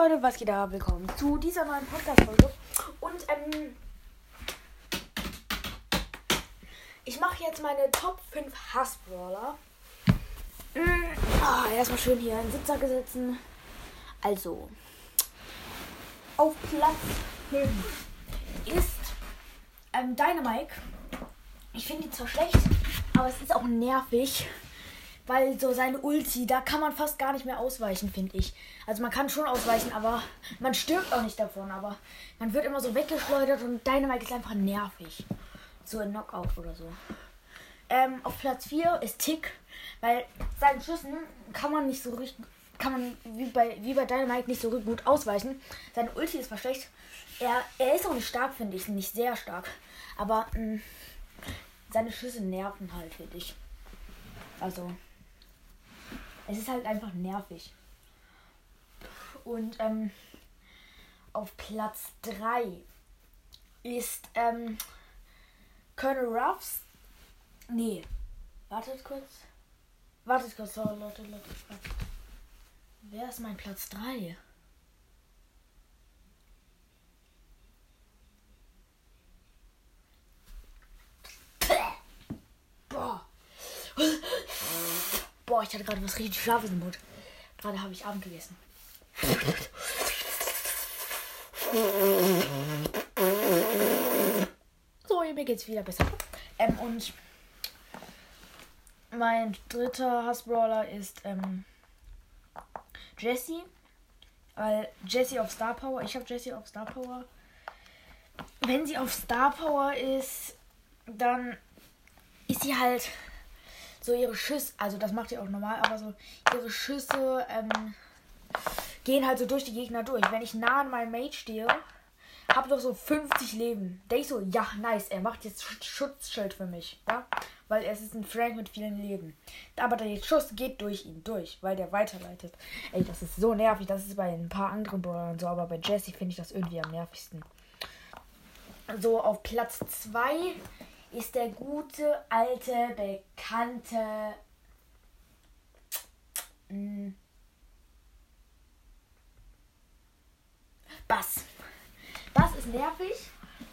Leute, was geht da? Willkommen zu dieser neuen Podcast-Folge. Und ähm, ich mache jetzt meine Top 5 Hassbrawler. Mm, ah, erstmal schön hier einen Sitzer gesetzen. Also, auf Platz 5 ist ähm, Dynamike. Ich finde ihn zwar schlecht, aber es ist auch nervig. Weil so seine Ulti, da kann man fast gar nicht mehr ausweichen, finde ich. Also man kann schon ausweichen, aber man stirbt auch nicht davon. Aber man wird immer so weggeschleudert und Dynamite ist einfach nervig. So ein Knockout oder so. Ähm, auf Platz 4 ist Tick, weil seinen Schüssen kann man nicht so richtig, kann man wie bei, wie bei Dynamite nicht so gut ausweichen. Seine Ulti ist schlecht. Er, er ist auch nicht stark, finde ich, nicht sehr stark. Aber mh, mm, seine Schüsse nerven halt, finde ich. Also, es ist halt einfach nervig. Und ähm, auf Platz 3 ist ähm, Colonel Ruffs. Nee. Wartet kurz. Wartet kurz, oh, Leute, Leute. Wer ist mein Platz 3? Ich hatte gerade was richtig Schlafes im Mund. Gerade habe ich Abend gegessen. So, mir geht's wieder besser. Ähm, und mein dritter Hassbrawler ist ähm, Jesse. Weil Jesse auf Star Power. Ich habe Jesse auf Star Power. Wenn sie auf Star Power ist, dann ist sie halt so ihre Schüsse, also das macht ihr auch normal, aber so ihre Schüsse ähm, gehen halt so durch die Gegner durch. Wenn ich nah an meinem Mate stehe, habe doch so 50 Leben. Denke ich so, ja, nice, er macht jetzt Schutzschild für mich, ja, weil es ist ein Frank mit vielen Leben. Aber der Schuss geht durch ihn durch, weil der weiterleitet. Ey, das ist so nervig, das ist bei ein paar anderen Brawlern so, aber bei Jesse finde ich das irgendwie am nervigsten. So, auf Platz 2 ist der gute, alte, bekannte. Hm, Bass. Bass ist nervig,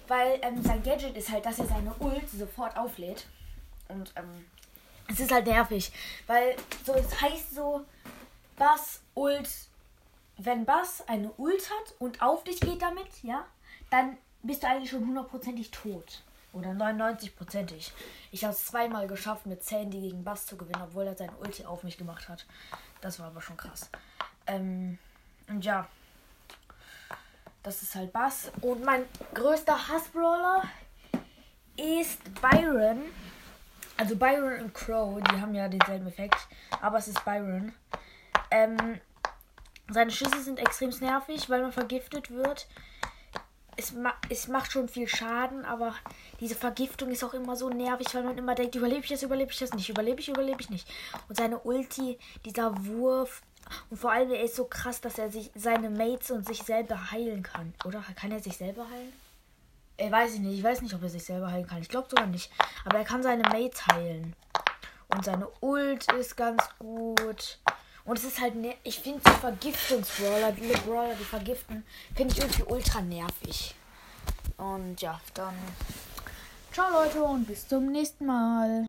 weil ähm, sein Gadget ist halt, dass er seine Ult sofort auflädt. Und ähm, es ist halt nervig, weil so es heißt so, Bass Ult, wenn Bass eine Ult hat und auf dich geht damit, ja, dann bist du eigentlich schon hundertprozentig tot. Oder 99-prozentig. Ich habe es zweimal geschafft, mit Sandy gegen Bass zu gewinnen, obwohl er sein Ulti auf mich gemacht hat. Das war aber schon krass. Ähm, und ja. Das ist halt Bass. Und mein größter Hassbrawler ist Byron. Also Byron und Crow, die haben ja denselben Effekt. Aber es ist Byron. Ähm, seine Schüsse sind extrem nervig, weil man vergiftet wird es, ma es macht schon viel Schaden, aber diese Vergiftung ist auch immer so nervig, weil man immer denkt, überlebe ich das, überlebe ich das nicht, überlebe ich, überlebe ich nicht. Und seine Ulti, dieser Wurf, und vor allem er ist so krass, dass er sich seine Mates und sich selber heilen kann. Oder kann er sich selber heilen? Äh, weiß ich nicht. Ich weiß nicht, ob er sich selber heilen kann. Ich glaube sogar nicht. Aber er kann seine Mates heilen. Und seine Ult ist ganz gut. Und es ist halt, ne ich finde die Vergiftungsbrawler, die Brawler, die vergiften, finde ich irgendwie ultra nervig. Und ja, dann ciao Leute und bis zum nächsten Mal.